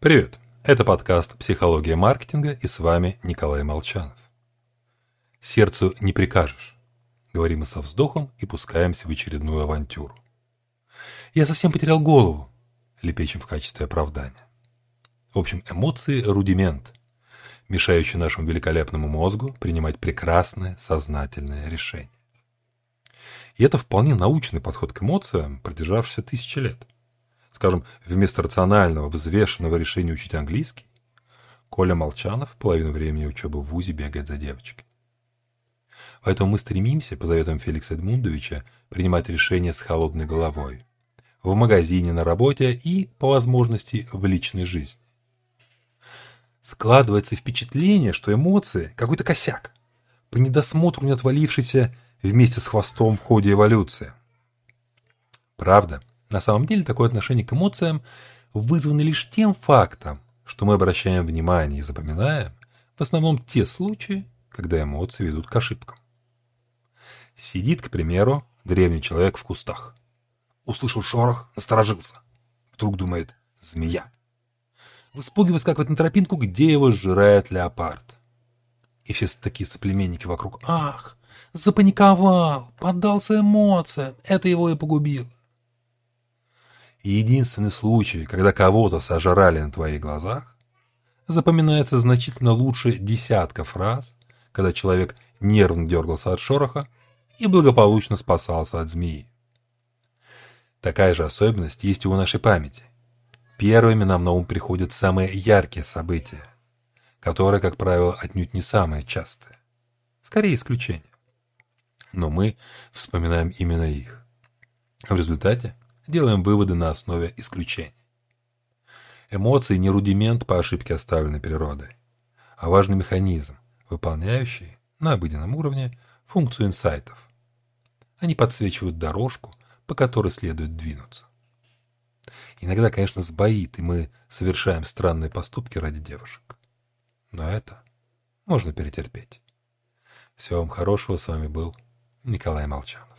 Привет! Это подкаст «Психология маркетинга» и с вами Николай Молчанов. Сердцу не прикажешь. Говорим мы со вздохом и пускаемся в очередную авантюру. Я совсем потерял голову, лепечем в качестве оправдания. В общем, эмоции – рудимент, мешающий нашему великолепному мозгу принимать прекрасное сознательное решение. И это вполне научный подход к эмоциям, продержавшийся тысячи лет – скажем, вместо рационального, взвешенного решения учить английский, Коля Молчанов половину времени учебы в ВУЗе бегает за девочкой. Поэтому мы стремимся, по заветам Феликса Эдмундовича, принимать решения с холодной головой. В магазине, на работе и, по возможности, в личной жизни. Складывается впечатление, что эмоции – какой-то косяк, по недосмотру не отвалившийся вместе с хвостом в ходе эволюции. Правда, на самом деле такое отношение к эмоциям вызвано лишь тем фактом, что мы обращаем внимание и запоминаем в основном те случаи, когда эмоции ведут к ошибкам. Сидит, к примеру, древний человек в кустах. Услышал шорох, насторожился. Вдруг думает «змея». В испуге выскакивает на тропинку, где его сжирает леопард. И все такие соплеменники вокруг «Ах, запаниковал, поддался эмоциям, это его и погубило». И единственный случай, когда кого-то сожрали на твоих глазах, запоминается значительно лучше десятка фраз, когда человек нервно дергался от шороха и благополучно спасался от змеи. Такая же особенность есть и у нашей памяти. Первыми нам на ум приходят самые яркие события, которые, как правило, отнюдь не самые частые. Скорее исключения. Но мы вспоминаем именно их. В результате делаем выводы на основе исключений. Эмоции не рудимент по ошибке, оставленной природой, а важный механизм, выполняющий на обыденном уровне функцию инсайтов. Они подсвечивают дорожку, по которой следует двинуться. Иногда, конечно, сбоит, и мы совершаем странные поступки ради девушек. Но это можно перетерпеть. Всего вам хорошего. С вами был Николай Молчанов.